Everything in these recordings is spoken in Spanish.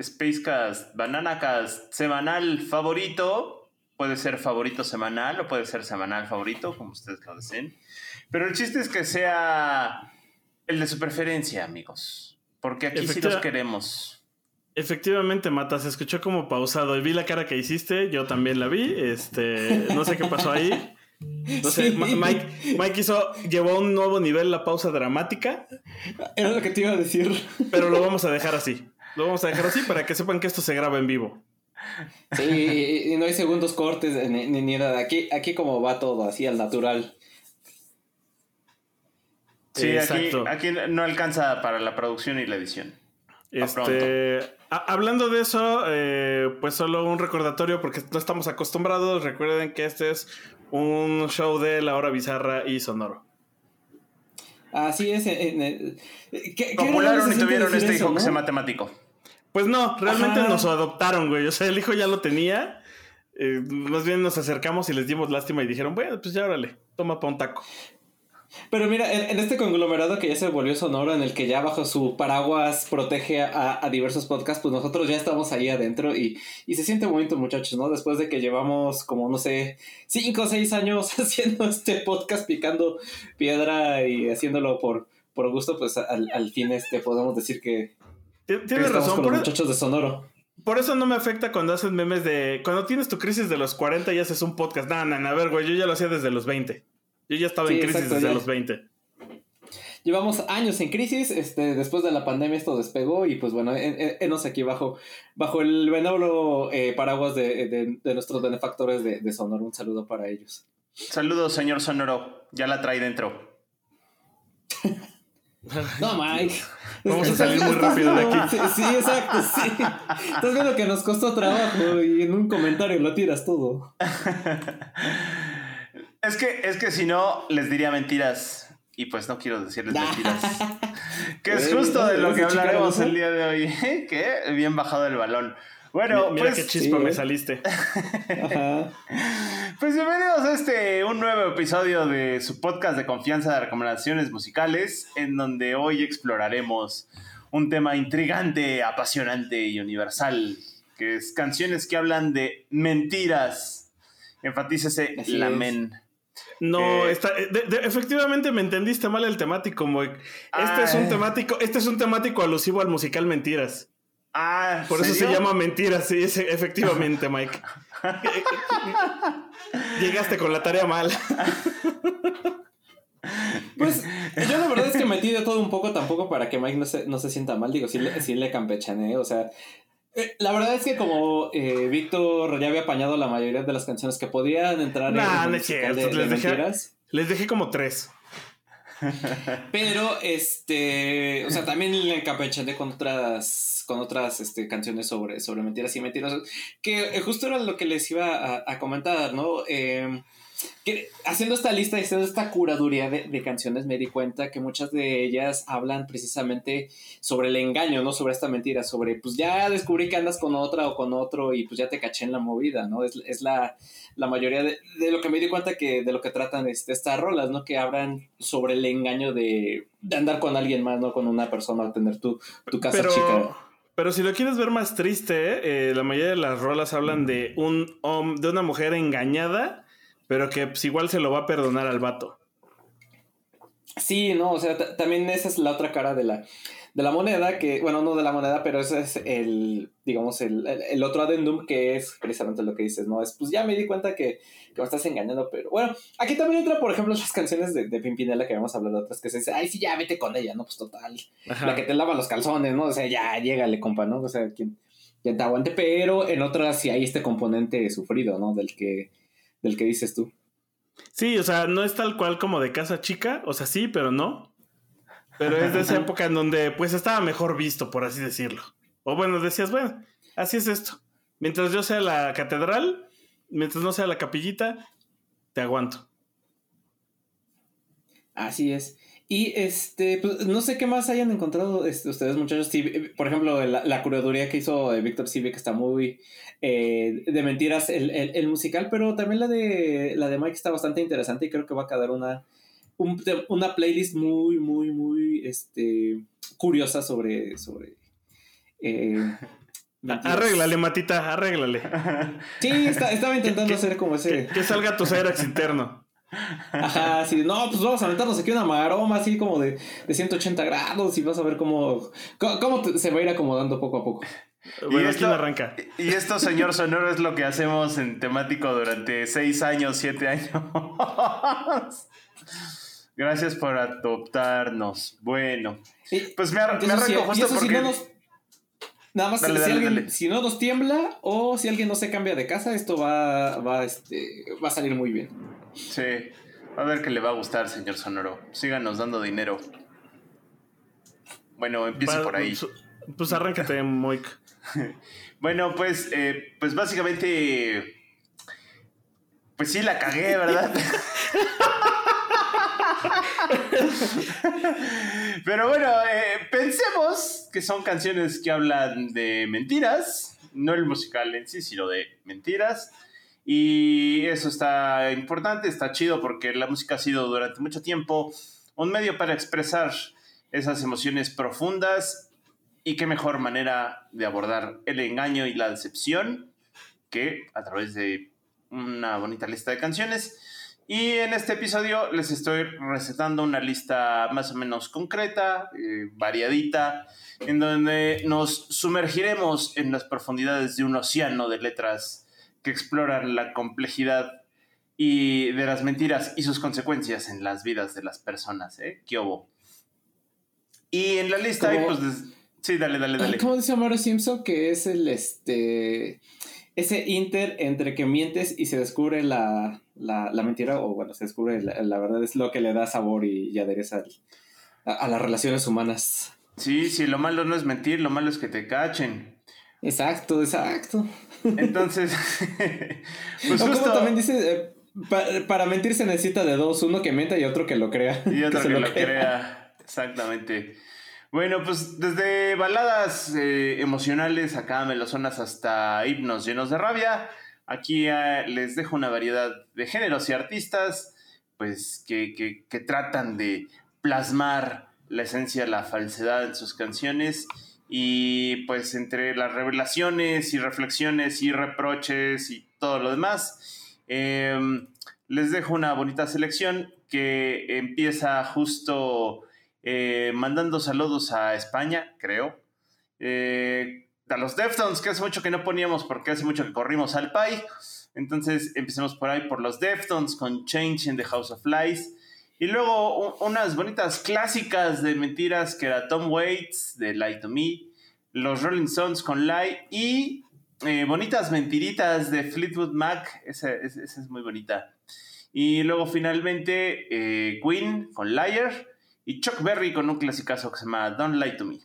Spacecast, Bananacast, semanal favorito. Puede ser favorito semanal o puede ser semanal favorito, como ustedes lo deseen. Pero el chiste es que sea el de su preferencia, amigos. Porque aquí sí los queremos. Efectivamente, Mata, se escuchó como pausado. Y vi la cara que hiciste, yo también la vi. Este, no sé qué pasó ahí. No sé, Mike, Mike hizo, llevó a un nuevo nivel la pausa dramática. Era lo que te iba a decir. Pero lo vamos a dejar así. Lo vamos a dejar así para que sepan que esto se graba en vivo. Sí, y no hay segundos cortes ni, ni nada. Aquí, aquí como va todo, así al natural. Sí, aquí, aquí, no alcanza para la producción y la edición. Este, hablando de eso, eh, pues solo un recordatorio porque no estamos acostumbrados. Recuerden que este es un show de La Hora Bizarra y Sonoro. Así es. Popularon y tuvieron este hijo que se matemático. Pues no, realmente nos adoptaron, güey. O sea, el hijo ya lo tenía. Eh, más bien nos acercamos y les dimos lástima y dijeron, bueno, pues ya órale, toma pa' un taco. Pero mira, en, este conglomerado que ya se volvió sonoro, en el que ya bajo su paraguas protege a, diversos podcasts, pues nosotros ya estamos ahí adentro y, y, se siente bonito, muchachos, ¿no? Después de que llevamos como, no sé, cinco o seis años haciendo este podcast, picando piedra y haciéndolo por, por gusto, pues al, al fin este podemos decir que... Tienes razón, con los e- muchachos de sonoro. Por eso no me afecta cuando haces memes de... Cuando tienes tu crisis de los 40 y haces un podcast. No, no, no, a ver, güey, yo ya lo hacía desde los 20. Yo ya estaba en crisis desde los 20. Llevamos años en crisis, este, después de la pandemia esto despegó y pues bueno, enos aquí bajo, bajo el benévolo eh, paraguas de, nuestros benefactores de, Sonoro. Un saludo para ellos. Saludos, señor Sonoro. Ya la trae dentro. no, Mike. Vamos a salir muy rápido de aquí. Sí, exacto, sí. Estás viendo que nos costó trabajo y en un comentario lo tiras todo. Es que, es que si no, les diría mentiras. Y pues no quiero decirles mentiras. que es justo de lo que hablaremos el día de hoy. que bien bajado el balón. Bueno, mira pues. qué chispa me saliste. pues bienvenidos a este, un nuevo episodio de su podcast de confianza de recomendaciones musicales, en donde hoy exploraremos un tema intrigante, apasionante y universal, que es canciones que hablan de mentiras. Enfatícese la men. No, eh, está, eh, efectivamente me entendiste mal el temático, Este es un temático, este es un temático alusivo al musical Mentiras. Ah, por eso se llama Mentiras, sí, efectivamente, Mike. Llegaste con la tarea mal. Pues yo la verdad es que metí de todo un poco tampoco para que Mike no se, no se sienta mal. Digo, sí le, sí le campechané. O sea, eh, la verdad es que como eh, Víctor ya había apañado la mayoría de las canciones que podían entrar en el les, dejé, les dejé como tres. Pero, este, o sea, también le encapechané con otras, con otras este, canciones sobre, sobre mentiras y mentiras, que eh, justo era lo que les iba a, a comentar, ¿no? Eh, haciendo esta lista y haciendo esta curaduría de, canciones me di cuenta que muchas de ellas hablan precisamente sobre el engaño, ¿no? Sobre esta mentira, sobre pues ya descubrí que andas con otra o con otro y pues ya te caché en la movida, ¿no? Es, la, mayoría de, lo que me di cuenta que de lo que tratan este, estas rolas, ¿no? Que hablan sobre el engaño de, andar con alguien más, ¿no? Con una persona, tener tu, tu casa chica. Pero si lo quieres ver más triste, eh, la mayoría de las rolas hablan de un de una mujer engañada pero que pues, igual se lo va a perdonar al vato. Sí, no, o sea, también esa es la otra cara de la, de la moneda, que, bueno, no de la moneda, pero ese es el, digamos, el, el, otro adendum que es precisamente lo que dices, ¿no? Es, pues ya me di cuenta que, que, me estás engañando, pero bueno, aquí también entra, por ejemplo, las canciones de, de Pimpinela que habíamos hablado otras, que se dice, ay, sí, ya vete con ella, ¿no? Pues total, la que te lava los calzones, ¿no? O sea, ya, llégale, compa, ¿no? O sea, quien, quien te aguante, pero en otras sí hay este componente sufrido, ¿no? Del que del que dices tú. Sí, o sea, no es tal cual como de casa chica, o sea, sí, pero no. Pero es de esa época en donde pues estaba mejor visto, por así decirlo. O bueno, decías, bueno, así es esto. Mientras yo sea la catedral, mientras no sea la capillita, te aguanto. Así es. Y este, pues, no sé qué más hayan encontrado este, ustedes, muchachos. por ejemplo, la, curaduría que hizo Víctor Silvia, que está muy eh, de mentiras el, musical, pero también la de la de Mike está bastante interesante y creo que va a quedar una, una playlist muy, muy, muy este, curiosa sobre. sobre eh, arréglale, Matita, arréglale. Sí, estaba intentando hacer como ese. Que, salga tu Cyrax interno. Ajá, sí, no, pues vamos a aventarnos aquí una maroma así como de, de 180 grados y vas a ver cómo, cómo, se va a ir acomodando poco a poco. Bueno, y esto, arranca. Y esto, señor Sonoro, es lo que hacemos en temático durante seis años, siete años. Gracias por adoptarnos. Bueno, pues me, arranco justo porque... nada más si, alguien, si no nos tiembla o si alguien no se cambia de casa, esto va, va, este, va a salir muy bien. Sí, a ver que le va a gustar, señor Sonoro. Síganos dando dinero. Bueno, empiece por ahí. Pues, pues arráncate, Moik. bueno, pues, eh, pues básicamente. Pues sí, la cagué, ¿verdad? Pero bueno, eh, pensemos que son canciones que hablan de mentiras, no el musical en sí, sino de mentiras. Y eso está importante, está chido porque la música ha sido durante mucho tiempo un medio para expresar esas emociones profundas y qué mejor manera de abordar el engaño y la decepción que a través de una bonita lista de canciones. Y en este episodio les estoy recetando una lista más o menos concreta, eh, variadita, en donde nos sumergiremos en las profundidades de un océano de letras que exploran la complejidad y de las mentiras y sus consecuencias en las vidas de las personas, ¿eh? ¿Qué hubo? Y en la lista hay, pues, sí, dale, dale, dale. ¿Cómo dice Mario Simpson que es el, este, ese inter entre que mientes y se descubre la, mentira, o bueno, se descubre la, verdad, es lo que le da sabor y, adereza a, a las relaciones humanas. Sí, sí, lo malo no es mentir, lo malo es que te cachen. Exacto, exacto. Entonces, pues o como también dice, eh, para mentir se necesita de dos, uno que mienta y otro que lo crea. Y otro que, lo, crea. exactamente. Bueno, pues desde baladas eh, emocionales acá melosonas hasta himnos llenos de rabia, aquí eh, les dejo una variedad de géneros y artistas, pues que, que, tratan de plasmar la esencia, la falsedad en sus canciones y pues entre las revelaciones y reflexiones y reproches y todo lo demás, em, les dejo una bonita selección que empieza justo eh, mandando saludos a España, creo. Eh, a los Deftones, que hace mucho que no poníamos porque hace mucho que corrimos al PAI. Entonces empecemos por ahí por los Deftones con Change in the House of Lies. Y luego unas bonitas clásicas de mentiras que era Tom Waits de Lie to Me, los Rolling Stones con Lie y eh, bonitas mentiritas de Fleetwood Mac, esa, es muy bonita. Y luego finalmente eh, Queen con Liar y Chuck Berry con un clasicazo que se llama Don't Lie to Me.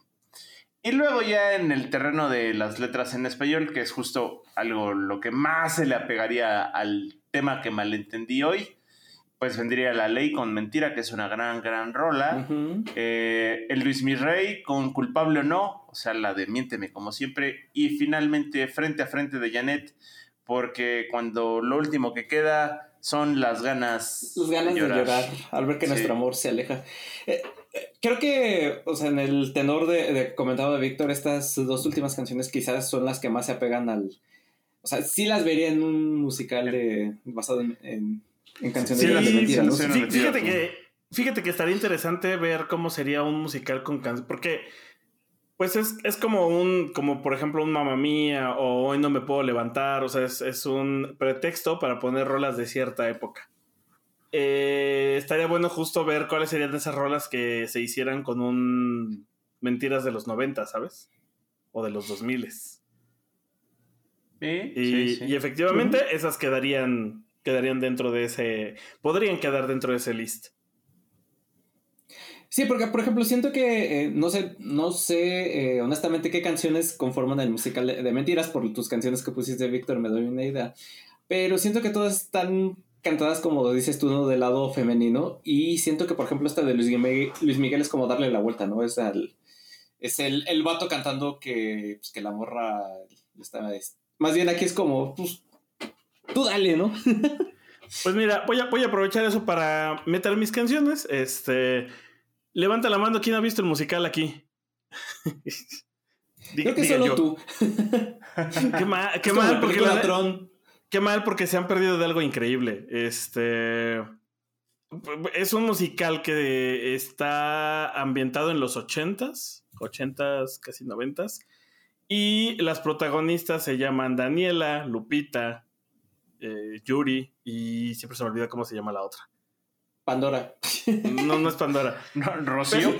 Y luego ya en el terreno de las letras en español, que es justo algo lo que más se le apegaría al tema que malentendí hoy, pues vendría La Ley con Mentira, que es una gran, gran rola. Eh, el Luis Mirrey con Culpable o No, o sea, la de Miénteme como siempre. Y finalmente Frente a Frente de Janet, porque cuando lo último que queda son las ganas, las ganas de llorar, al ver que nuestro amor se aleja. Eh, creo que, o sea, en el tenor de, comentado de Víctor, estas dos últimas canciones quizás son las que más se apegan al... O sea, sí las vería en un musical de, basado en en canciones de fíjate que fíjate que estaría interesante ver cómo sería un musical con canciones porque pues es, es, como un, como por ejemplo un Mamma Mía o Hoy no me puedo levantar, o sea, es, es un pretexto para poner rolas de cierta época. Eh, estaría bueno justo ver cuáles serían esas rolas que se hicieran con un Mentiras de los 90, ¿sabes? O de los 2000. ¿Sí? Y, y efectivamente esas quedarían quedarían dentro de ese, podrían quedar dentro de ese list. Sí, porque por ejemplo siento que eh, no sé, no sé eh, honestamente qué canciones conforman el musical de, Mentiras, por tus canciones que pusiste, Víctor, me doy una idea. Pero siento que todas están cantadas como dices tú, ¿no? Del lado femenino. Y siento que, por ejemplo, esta de Luis Miguel, Luis Miguel es como darle la vuelta, ¿no? Es, el, es el, el vato cantando que, pues, que la morra está... Más bien aquí es como, pues, tú dale, ¿no? pues mira, voy a, voy a aprovechar eso para meter mis canciones. Este Levanta la mano, ¿quién ha visto el musical aquí? Creo que solo tú. qué mal, qué mal porque qué mal porque se han perdido de algo increíble. Este es un musical que está ambientado en los ochentas, ochentas, casi noventas. Y las protagonistas se llaman Daniela, Lupita, eh, Yuri y siempre se me olvida cómo se llama la otra. Pandora. No, no es Pandora. ¿Rocío?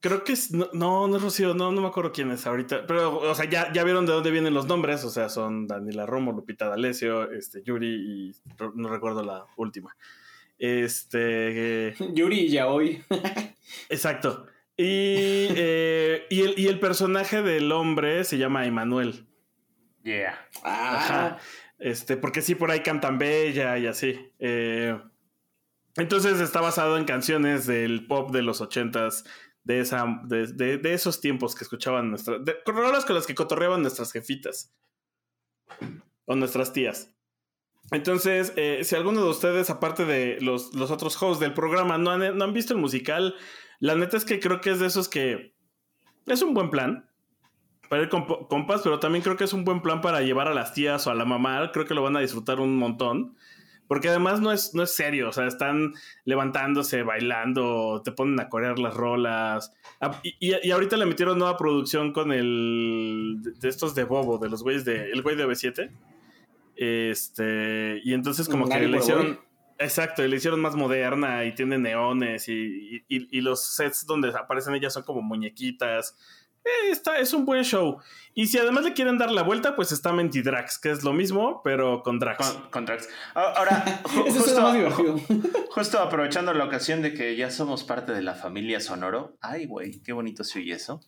Creo que es. No, no, es Rocío, no, no me acuerdo quién es ahorita. Pero, o sea, ya, ya vieron de dónde vienen los nombres. O sea, son Daniela Romo, Lupita D'Alessio, este, Yuri y no recuerdo la última. Este. Yuri y Yaoi. exacto. Y, eh, y, el, y el personaje del hombre se llama Emanuel. Yeah. Ajá. Este, porque sí, por ahí cantan bella y así. Eh, entonces está basado en canciones del pop de los ochentas, de, esa, de, esos tiempos que escuchaban nuestras... De, con las que cotorreaban nuestras jefitas. O nuestras tías. Entonces, eh, si alguno de ustedes, aparte de los, los otros hosts del programa, no han, no han visto el musical, la neta es que creo que es de esos que es un buen plan para ir con compas, pero también creo que es un buen plan para llevar a las tías o a la mamá. Creo que lo van a disfrutar un montón. Porque además no es, no es serio, o sea, están levantándose, bailando, te ponen a corear las rolas. Ah, y, ahorita le metieron nueva producción con el. de estos de Bobo, de los güeyes de. El güey de B7. Este. Y entonces, como que le hicieron. Exacto, le hicieron más moderna y tiene neones y, y, los sets donde aparecen ellas son como muñequitas. Eh, está, es un buen show. Y si además le quieren dar la vuelta, pues está Mentidrax, que es lo mismo, pero con Drax. Con, Drax. Ahora, justo, aprovechando la ocasión de que ya somos parte de la familia Sonoro. Ay, güey, qué bonito se oye eso.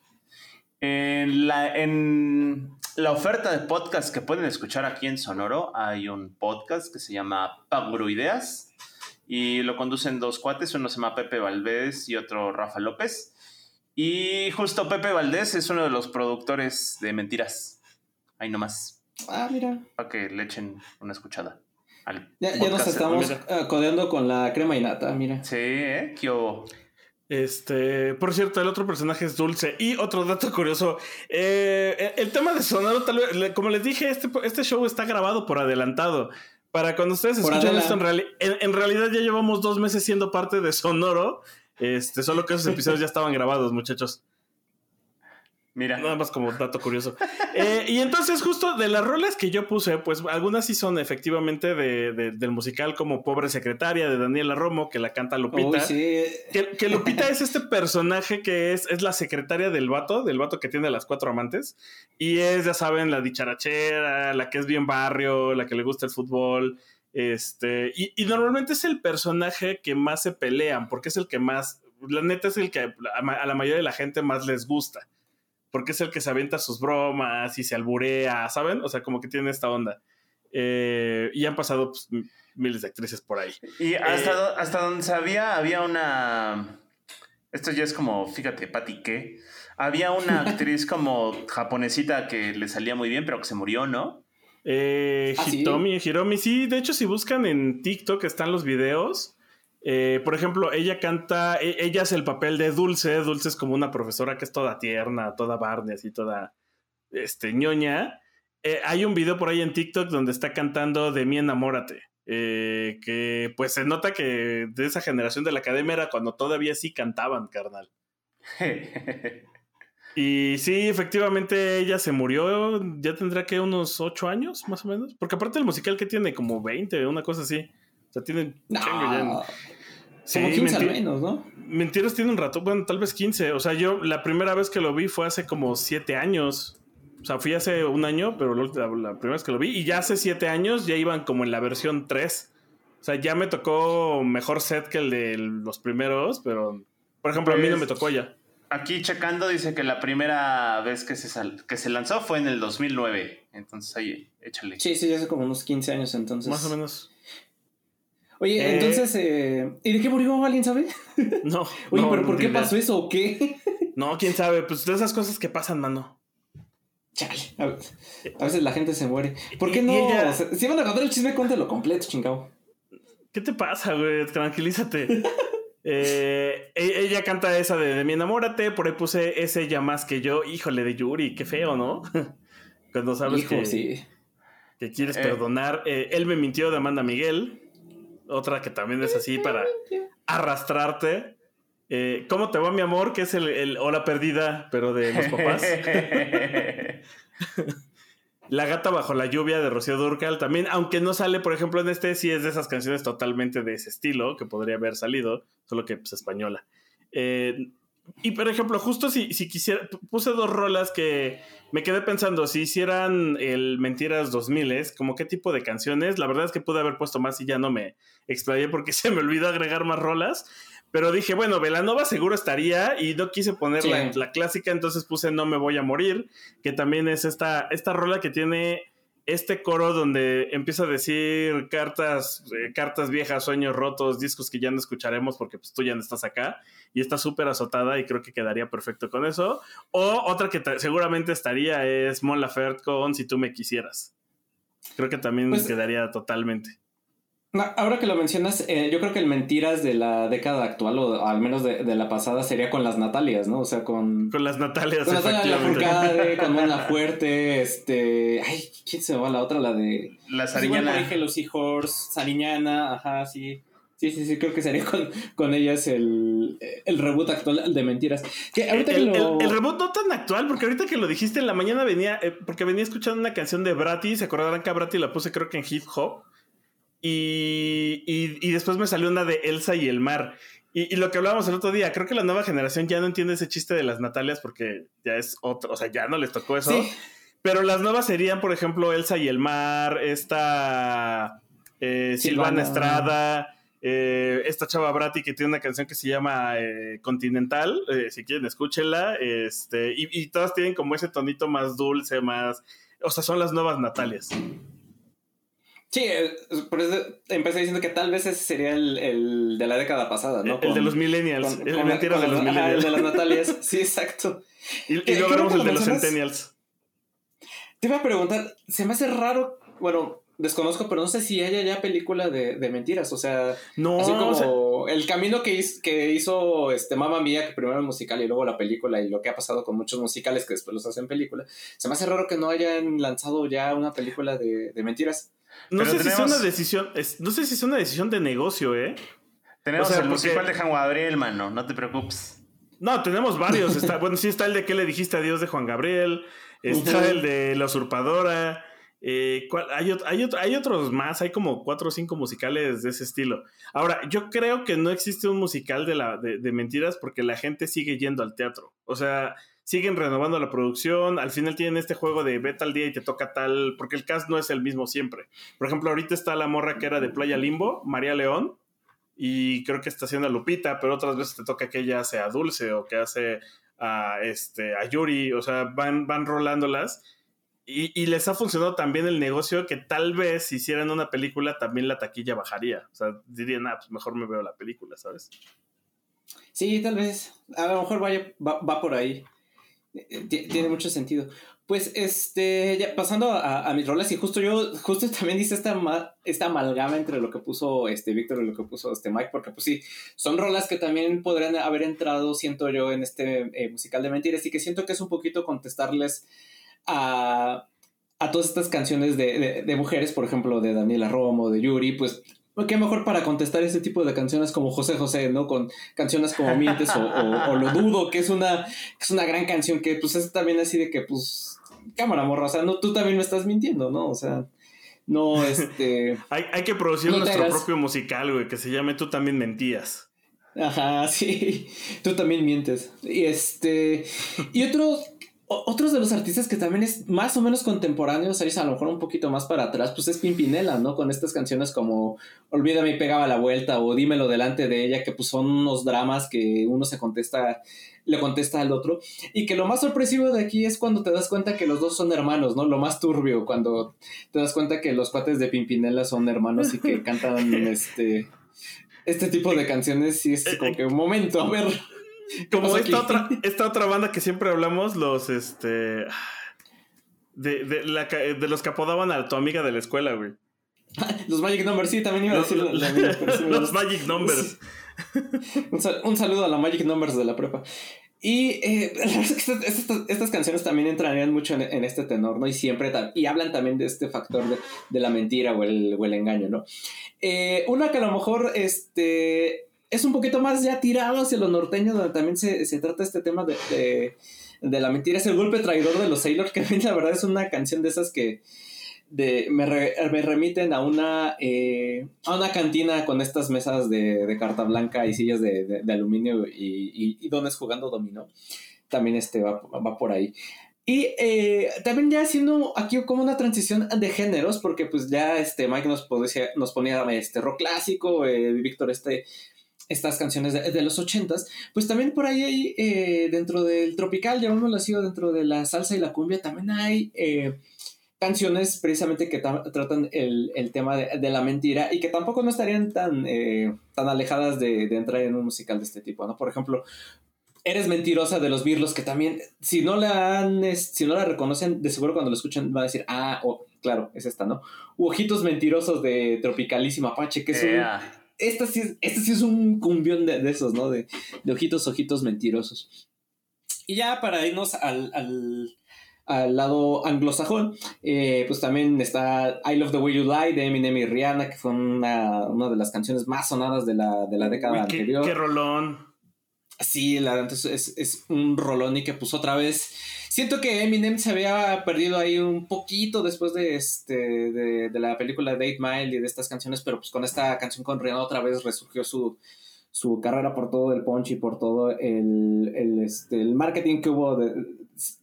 En la, en la oferta de podcast que pueden escuchar aquí en Sonoro, hay un podcast que se llama Paguro Ideas y lo conducen dos cuates, uno se llama Pepe Valdés y otro Rafa López. Y justo Pepe Valdés es uno de los productores de Mentiras. Ahí nomás. Ah, mira. Para que le echen una escuchada. ya, nos estamos uh, codeando con la crema y nata, mira. Sí, ¿eh? ¿Qué Este, por cierto, el otro personaje es Dulce. Y otro dato curioso: eh, el tema de Sonoro, tal vez, como les dije, este, este show está grabado por adelantado. Para cuando ustedes escuchan esto, en, en, realidad ya llevamos dos meses siendo parte de Sonoro. Este, solo que esos episodios ya estaban grabados, muchachos. Mira. Nada más como dato curioso. Eh, y entonces, justo de las roles que yo puse, pues algunas sí son efectivamente de, del musical, como Pobre Secretaria de Daniela Romo, que la canta Lupita. que, Lupita es este personaje que es, es la secretaria del vato, del vato que tiene las cuatro amantes. Y es, ya saben, la dicharachera, la que es bien barrio, la que le gusta el fútbol. Este, y, normalmente es el personaje que más se pelean, porque es el que más, la neta es el que a, la mayoría de la gente más les gusta, porque es el que se avienta sus bromas y se alburea, ¿saben? O sea, como que tiene esta onda. Eh, y han pasado pues, miles de actrices por ahí. Y hasta, eh, hasta donde sabía, había una. Esto ya es como, fíjate, Pati, ¿qué? Había una actriz como japonesita que le salía muy bien, pero que se murió, ¿no? Eh, ¿Ah, Hitomi, Hiromi, sí, de hecho si buscan en TikTok están los videos. Eh, por ejemplo, ella canta, e, ella es el papel de Dulce, Dulce es como una profesora que es toda tierna, toda Barney, así toda este, ñoña. Eh, hay un video por ahí en TikTok donde está cantando De mi enamórate. Eh, que pues se nota que de esa generación de la academia era cuando todavía sí cantaban, carnal. Y sí, efectivamente ella se murió, ya tendrá que unos ocho años más o menos, porque aparte el musical que tiene como 20, una cosa así. O sea, tiene no, Sí, como 15 al menos, ¿no? Mentiras tiene un rato, bueno, tal vez 15. O sea, yo la primera vez que lo vi fue hace como siete años. O sea, fui hace un año, pero la, primera vez que lo vi, y ya hace siete años ya iban como en la versión 3. O sea, ya me tocó mejor set que el de los primeros, pero Por ejemplo, a mí no Pues- me tocó ya. Aquí checando dice que la primera vez que se, sal- que se lanzó fue en el 2009. Entonces ahí, échale. Sí, sí, hace como unos 15 años entonces. Más o menos. Oye, Eh. entonces, eh, ¿y de qué murió alguien, sabe? No. Oye, no, pero ¿por qué idea. pasó eso o qué? No, quién sabe. Pues de esas cosas que pasan, mano. Chale, a, a veces la gente se muere. ¿Por qué no? y ella- O sea, si van a contar el chisme, cuéntelo completo, chingado. ¿Qué te pasa, güey? Tranquilízate. Eh, e- ella canta esa de, de mi enamórate, por ahí puse es ella más que yo. Híjole, de Yuri, qué feo, ¿no? Cuando sabes Hijo, que, sí. que quieres Eh. perdonar. Eh, él me mintió de Amanda Miguel. Otra que también es así para arrastrarte. Eh, ¿Cómo te va, mi amor? Que es el, el Hola Perdida, pero de los papás. La gata bajo la lluvia de Rocío Durcal también, aunque no sale, por ejemplo, en este, sí es de esas canciones totalmente de ese estilo, que podría haber salido, solo que pues española. Eh, y por ejemplo, justo si, si quisiera, pu- puse dos rolas que me quedé pensando, si hicieran el Mentiras 2000, como qué tipo de canciones, la verdad es que pude haber puesto más y ya no me explayé porque se me olvidó agregar más rolas. Pero dije, bueno, Velanova seguro estaría y no quise poner la, Sí. la clásica, entonces puse No me voy a morir, que también es esta, esta rola que tiene este coro donde empieza a decir cartas, eh, cartas viejas, sueños rotos, discos que ya no escucharemos porque pues, tú ya no estás acá y está súper azotada y creo que quedaría perfecto con eso. O otra que seguramente estaría es Mon Laferte con Si tú me quisieras. Creo que también Pues- quedaría totalmente. No, ahora que lo mencionas, eh, yo creo que el mentiras de la década actual, o al menos de, de la pasada, sería con las Natalias, ¿no? O sea, con. Con las Natalias, Con Natalia efectivamente. Lafourcade, con Mon Fuerte, este. Ay, ¿quién se me va la otra? La de. La Sí, bueno, Sariñana. los Seahorse, Sariñana, ajá, sí. Sí, sí, sí, creo que sería con, con ellas el, el reboot actual de mentiras. Que ahorita El, que lo... el- el reboot no tan actual, porque ahorita que lo dijiste en la mañana venía, eh, porque venía escuchando una canción de Bratty, se acordarán que a Bratty la puse creo que en hip hop, y, y- y después me salió una de Elsa y el mar. Y, y lo que hablábamos el otro día, creo que la nueva generación ya no entiende ese chiste de las Natalias porque ya es otro, o sea, ya no les tocó eso. Sí. Pero las nuevas serían, por ejemplo, Elsa y el mar, esta eh, Silvana Silvana. Estrada, eh, esta chava Brati que tiene una canción que se llama eh, Continental, si quieren escúchenla, este, y, y todas tienen como ese tonito más dulce, más, o sea, son las nuevas Natalias. Sí, eh, por eso empecé diciendo que tal vez ese sería el, el de la década pasada, ¿no? el, el de los millennials, con- el con- mentira de los ajá, millennials. el de las Natalias, sí, exacto. y, y que- luego ahora el de los centennials. Te iba a preguntar, se me hace raro, bueno, desconozco, pero no sé si haya ya película de, de mentiras, o sea, No, así o sea, como el camino que hizo, que hizo este Mamma Mía, que primero el musical y luego la película, y lo que ha pasado con muchos musicales que después los hacen película, se me hace raro que no hayan lanzado ya una película de, de mentiras. No sé si es una decisión, es- no sé si es una decisión de negocio, ¿eh? Tenemos O sea, el porque- musical de Juan Gabriel, mano, no te preocupes. No, tenemos varios. Está, bueno, sí está el de ¿Qué le dijiste adiós de Juan Gabriel? Está el de La Usurpadora. eh, hay, hay, ot- hay otros más, hay como cuatro o cinco musicales de ese estilo. Ahora, yo creo que no existe un musical de, la, de, de mentiras porque la gente sigue yendo al teatro. O sea, siguen renovando la producción. Al final tienen este juego de ve tal día y te toca tal, porque el cast no es el mismo siempre. Por ejemplo, ahorita está la morra que era de Playa Limbo, María León, y creo que está haciendo a Lupita, pero otras veces te toca que ella hace a Dulce o que hace a, este, a Yuri, o sea, van, van rolándolas. Y, les ha funcionado también el negocio que tal vez si hicieran una película también la taquilla bajaría. O sea, dirían, ah, pues mejor me veo la película, ¿sabes? Sí, tal vez. A lo mejor vaya, va, va por ahí. Eh, ti- Tiene mucho sentido. Pues, este, ya pasando a, mis roles, y justo yo, justo también dice esta, esta amalgama entre lo que puso este Víctor y lo que puso este Mike, porque pues sí, son rolas que también podrían haber entrado, siento yo, en este eh, musical de mentiras, y que siento que es un poquito contestarles a, a todas estas canciones de, de- de mujeres, por ejemplo, de Daniela Romo, de Yuri, pues qué mejor para contestar este tipo de canciones como José José, ¿no? Con canciones como Mientes o, o- o Lo Dudo, que es una, que es una gran canción que pues es también así de que pues, cámara morra, o sea, no, tú también me estás mintiendo, ¿no? O sea, no, este... Hay, hay que producir No nuestro hagas. propio musical, güey, que se llame Tú también mentías. Ajá, sí, tú también mientes. Y este, y otro, otros de los artistas que también es más o menos contemporáneos, ahí a lo mejor un poquito más para atrás, pues es Pimpinela, ¿no? Con estas canciones como Olvídame y pegaba la vuelta o Dímelo delante de ella, que pues son unos dramas que uno se contesta, le contesta al otro. Y que lo más sorpresivo de aquí es cuando te das cuenta que los dos son hermanos, ¿no? Lo más turbio, cuando te das cuenta que los cuates de Pimpinela son hermanos y que cantan este, este tipo de canciones y es como eh, que un momento, a ver. Como esta otra, esta otra banda que siempre hablamos, los este. De, de, la, de los que apodaban a tu amiga de la escuela, güey. los Magic Numbers, sí, también iba a decir los, Magic Numbers. un, saludo a la Magic Numbers de la prepa. Y eh, estas, canciones también entrarían mucho en, este tenor, ¿no? Y siempre, y hablan también de este factor de, la mentira o el, o el engaño, ¿no? Eh, una que a lo mejor, este, es un poquito más ya tirado hacia los norteños, donde también se, se trata este tema de, de, la mentira. Es el golpe traidor de los Sailors, que a mí la verdad es una canción de esas que me, me remiten a una, eh, a una cantina con estas mesas de, carta blanca y sillas de, aluminio y, y, dones jugando dominó. También este va, va por ahí. Y eh, también ya haciendo aquí como una transición de géneros, porque pues ya este Mike nos, nos ponía este rock clásico, eh, Víctor este estas canciones de, los ochentas, pues también por ahí eh, dentro del tropical, ya uno lo ha sido dentro de la salsa y la cumbia, también hay eh, canciones precisamente que tratan el, tema de, la mentira y que tampoco no estarían tan, eh, tan alejadas de, entrar en un musical de este tipo, ¿no? Por ejemplo, Eres mentirosa de los Birlos, que también, si no la han, si no la reconocen, de seguro cuando lo escuchan van a decir, ah, claro, es esta, ¿no? ojitos mentirosos de Tropicalísima Apache, que es un este sí, este sí es un cumbión de, esos, ¿no? De, ojitos, ojitos mentirosos. Y ya para irnos al, lado anglosajón, eh, pues también está I Love the Way You Lie de Eminem y Rihanna, que fue una, de las canciones más sonadas de la, década anterior. Qué rolón. Sí, la es, es un rolón y que puso otra vez Siento que Eminem se había perdido ahí un poquito después de este de, la película de Eight Mile y de estas canciones, pero pues con esta canción con Rihanna otra vez resurgió su, su carrera por todo el punch y por todo el, el, este, el marketing que hubo, de,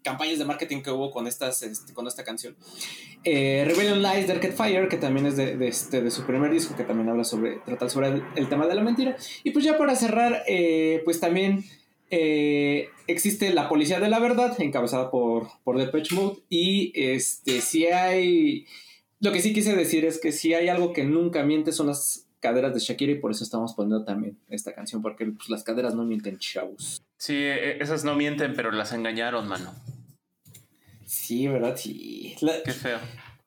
campañas de marketing que hubo con, estas, este, con esta canción. Eh, Rebellion Lies, Dark Fire, que también es de, de, este, de su primer disco, que también habla sobre, trata sobre el, tema de la mentira. Y pues ya para cerrar, eh, pues también eh, existe la Policía de la Verdad, encabezada por, por Depeche Mode, y este, si hay... Lo que sí quise decir es que si hay algo que nunca miente son las caderas de Shakira y por eso estamos poniendo también esta canción, porque pues, las caderas no mienten, chavos. Sí, e, e, esas no mienten, pero las engañaron, mano. Sí, ¿verdad? Sí. Qué feo.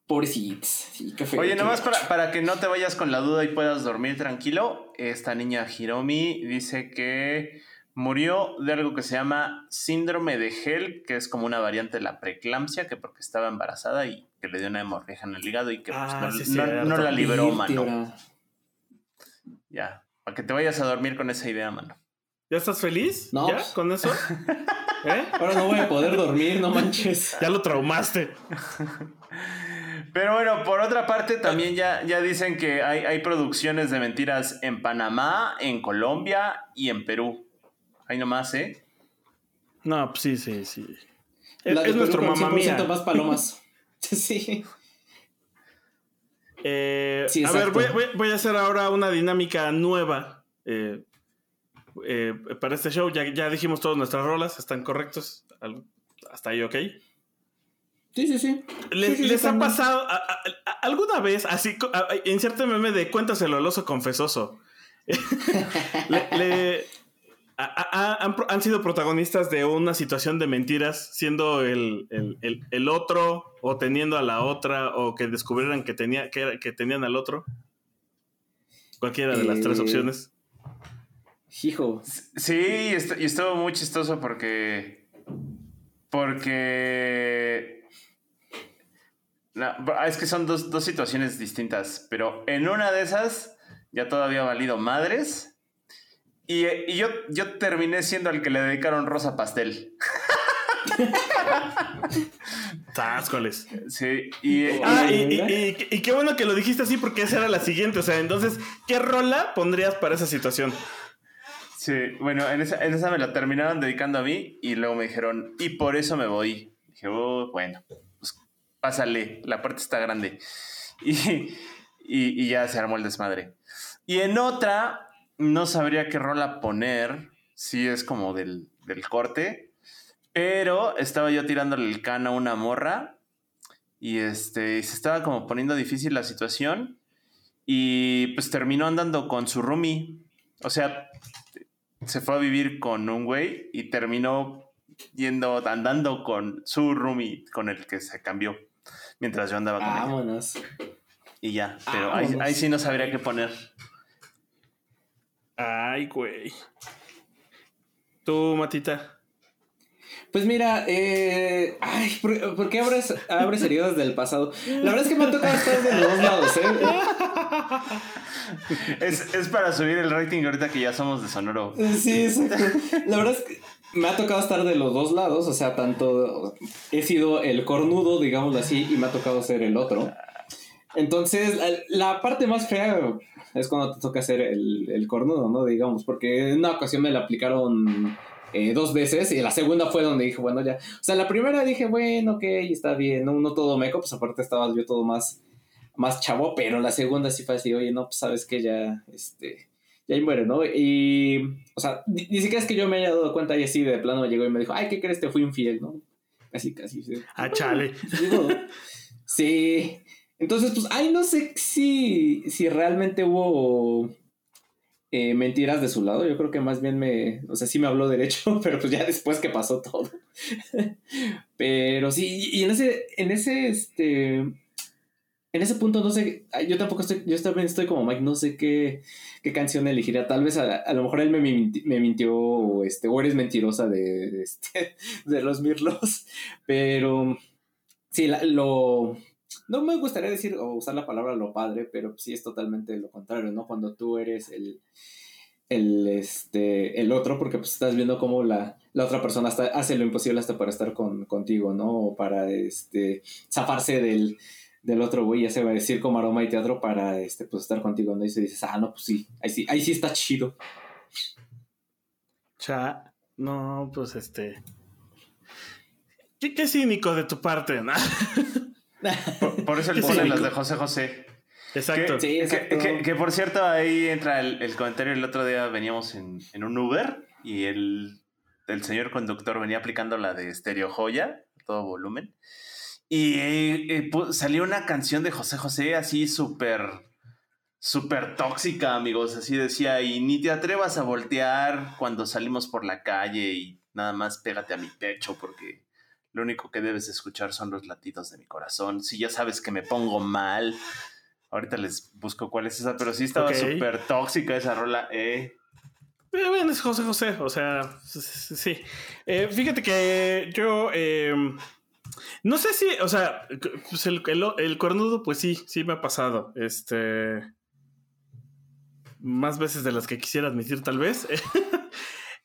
Pobrecitos. Sí, qué feo. Oye, nomás para, para que no te vayas con la duda y puedas dormir tranquilo, esta niña Hiromi dice que Murió de algo que se llama síndrome de Hell, que es como una variante de la preeclampsia, que porque estaba embarazada y que le dio una hemorragia en el hígado y que pues, ah, no, la liberó, mano. Ya, para que te vayas a dormir con esa idea, mano. ¿Ya estás feliz? ¿Ya? Pues. ¿Con eso? ¿Eh? Ahora no voy a poder dormir, no manches. Ya lo traumaste. Pero bueno, por otra parte, también ya, ya dicen que hay, hay producciones de mentiras en Panamá, en Colombia y en Perú. Ahí nomás, ¿eh? No, pues sí, sí, sí. Es, nuestro mamá mía. más palomas. sí. Eh, a ver, voy, a hacer ahora una dinámica nueva eh, eh, para este show. Ya, ya dijimos todas nuestras rolas, están correctos. Hasta ahí, ¿ok? Sí, sí, sí. ¿Les, ha pasado alguna vez, así, en cierto meme de cuéntaselo al oso confesoso? le, han, sido protagonistas de una situación de mentiras, siendo el, otro o teniendo a la otra o que descubrieran que, tenía, que, tenían al otro. Cualquiera de las tres eh, opciones. Hijo. Sí, y estuvo muy chistoso porque. Porque. es que son dos, dos situaciones distintas, pero en una de esas ya todavía valido madres y, yo, yo terminé siendo el que le dedicaron rosa pastel. Táscoles. Sí, y, ah, y, y, qué bueno que lo dijiste así porque esa era la siguiente. O sea, entonces, ¿qué rola pondrías para esa situación? Sí, bueno, en esa, en esa me la terminaron dedicando a mí y luego me dijeron, y por eso me voy. Dije, oh, bueno, pues pásale, la puerta está grande. Y, y, ya se armó el desmadre. Y en otra, no sabría qué rola poner, si es como del, del corte, pero estaba yo tirándole el can a una morra y este, se estaba como poniendo difícil la situación y pues terminó andando con su roomie. O sea, se fue a vivir con un güey y terminó yendo, andando con su roomie con el que se cambió mientras yo andaba con Vámonos. Y ya, pero ahí, ahí, sí no sabría qué poner. Ay, güey. ¿Tú, Matita? Pues mira, eh, ay, ¿por, qué abres, abres heridas del pasado? La verdad es que me ha tocado estar de los dos lados, ¿eh? Es, es, para subir el rating ahorita que ya somos de Sonoro. Sí, exacto. La verdad es que me ha tocado estar de los dos lados, o sea, tanto he sido el cornudo, digámoslo así, y me ha tocado ser el otro. Entonces, la parte más fea es cuando te toca ser el, el cornudo, ¿no? Digamos, porque en una ocasión me la aplicaron eh, dos veces y la segunda fue donde dije, bueno, ya. O sea, la primera dije, bueno, ok, está bien, no, no todo meco, pues aparte estaba yo todo más, más chavo, pero la segunda sí fue así, oye, no, pues sabes que ya, este, ya ahí muere, ¿no? Y, o sea, ni, siquiera es que yo me haya dado cuenta y así de plano me llegó y me dijo, ay, ¿qué crees? Te fui infiel, ¿no? Casi, casi. Sí. Ah, chale. sí. Entonces, pues, ay, no sé si, si realmente hubo eh, mentiras de su lado. Yo creo que más bien me, o sea, sí me habló derecho, pero pues ya después que pasó todo. pero sí, y en ese, en ese, este, en ese punto no sé, yo tampoco estoy, yo también estoy como Mike, no sé qué, qué canción elegiría. Tal vez a, lo mejor él me, me, mintió, o, este, o eres mentirosa de, este, de los Mirlos, pero sí, lo no me gustaría decir o usar la palabra lo padre, pero sí es totalmente lo contrario, ¿no? Cuando tú eres el, el, este, el otro, porque pues estás viendo cómo la, la otra persona hace lo imposible hasta para estar con, contigo, ¿no? O para este, zafarse del, del otro güey, ya se va a decir como aroma y teatro para este, pues, estar contigo, ¿no? Y se dices, ah, no, pues sí, ahí sí, ahí sí está chido. Cha, no, pues este. Qué, qué cínico de tu parte, ¿no? Por, eso el ponen las de José José. Exacto. Que, sí, exacto. Que, por cierto, ahí entra el, comentario. El otro día veníamos en, un Uber y el, el, señor conductor venía aplicando la de Stereo Joya, todo volumen. Y eh, salió una canción de José José así súper, súper tóxica, amigos. Así decía, y ni te atrevas a voltear cuando salimos por la calle y nada más pégate a mi pecho porque lo único que debes escuchar son los latidos de mi corazón. Si ya sabes que me pongo mal, ahorita les busco cuál es esa, pero sí estaba súper tóxica esa rola. Eh. eh. Bueno, es José José, o sea, sí. Eh, fíjate que yo em, no sé si, o sea, pues el, el, cornudo, pues sí, sí me ha pasado. Este. Más veces de las que quisiera admitir, tal vez.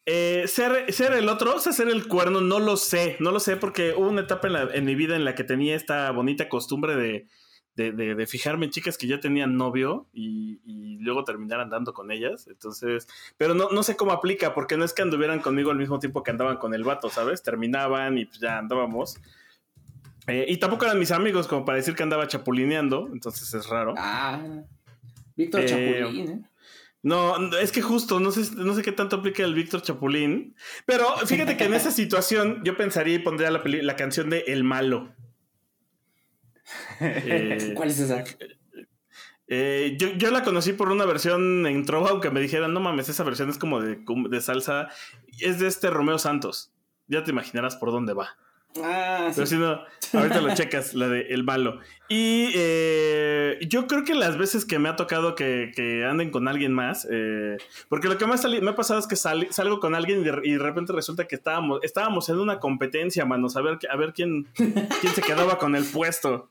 Eh, ser, ser el otro, o sea, ser el cuerno, no lo sé, no lo sé porque hubo una etapa en, mi vida en la que tenía esta bonita costumbre de, de, fijarme en chicas que ya tenían novio y, luego terminar andando con ellas. Entonces, pero no, no sé cómo aplica, porque no es que anduvieran conmigo al mismo tiempo que andaban con el vato, ¿sabes? Terminaban y pues ya andábamos. Eh, y tampoco eran mis amigos como para decir que andaba chapulineando, entonces es raro. Ah, Víctor eh, Chapulín, ¿eh? No, es que justo, no sé, no sé qué tanto aplica el Víctor Chapulín. Pero fíjate que en esa situación yo pensaría y pondría la, la canción de El Malo. Eh, ¿Cuál es esa? Eh, yo, la conocí por una versión en Trova, aunque me dijeran, no mames, esa versión es como de, de salsa. Es de este Romeo Santos. Ya te imaginarás por dónde va. Ah, Pero si no, ahorita lo checas, la de El Malo. Y eh, yo creo que las veces que me ha tocado que, anden con alguien más, eh, porque lo que más me ha pasado es que salgo con alguien y de, repente resulta que estábamos, estábamos en una competencia, manos, a ver, a ver quién, quién se quedaba con el puesto.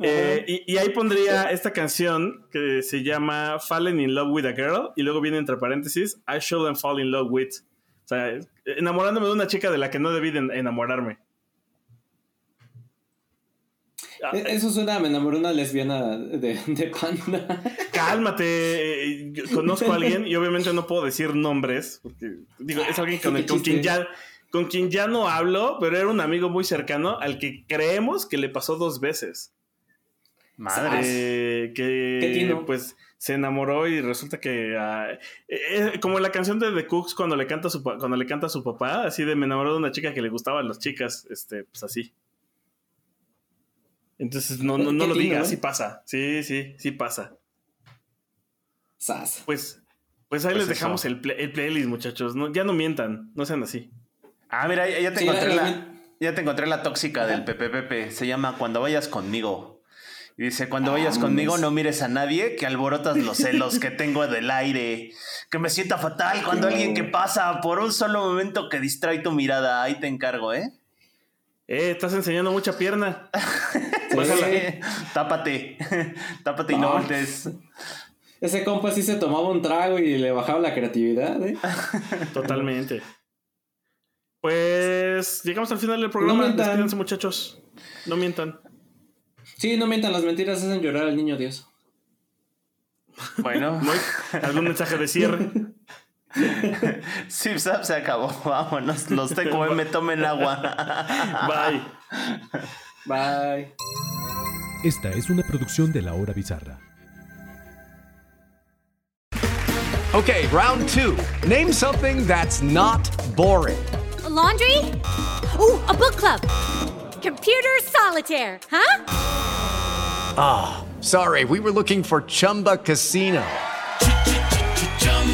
Eh, y, y, ahí pondría esta canción que se llama Falling in Love with a Girl y luego viene entre paréntesis I shouldn't fall in love with. O sea, enamorándome de una chica de la que no debí de enamorarme. Eso suena, me enamoré una lesbiana de, de panda. Cálmate. Conozco a alguien y obviamente no puedo decir nombres. Porque digo, es alguien con, con quien ya con quien ya no hablo, pero era un amigo muy cercano al que creemos que le pasó dos veces. Madre. que pues se enamoró y resulta que ah, eh, eh, como la canción de The Cooks cuando le canta a su cuando le canta a su papá, así de me enamoró de una chica que le gustaban las chicas, este, pues así. Entonces no, no, no lo diga, así pasa. Sí, sí, sí pasa. Pues, pues ahí pues les dejamos el, el, playlist, muchachos. No, ya no mientan, no sean así. Ah, mira, ya te, encontré, la, ya te encontré la tóxica del Pepe Se llama Cuando vayas conmigo. Y dice, cuando vayas conmigo no mires a nadie, que alborotas los celos que tengo del aire, que me sienta fatal cuando alguien que pasa por un solo momento que distrae tu mirada. Ahí te encargo, ¿eh? Eh, estás enseñando mucha pierna. Tápate, tápate y no voltees. Ese compa sí se tomaba un trago y le bajaba la creatividad, ¿eh? Totalmente. Pues llegamos al final del programa. No Despídense, muchachos. No mientan. Sí, no mientan. Las mentiras hacen llorar al niño Dios. Bueno. ¿Algún mensaje de cierre? Sí, se acabó. Vámonos. Los me tomen agua. Bye. Bye. Esta es una producción de La Hora Bizarra. Okay, round two. Name something that's not boring. laundry? Ooh, a book club. Computer solitaire, huh? Ah, oh, sorry, we were looking for Chumba Casino.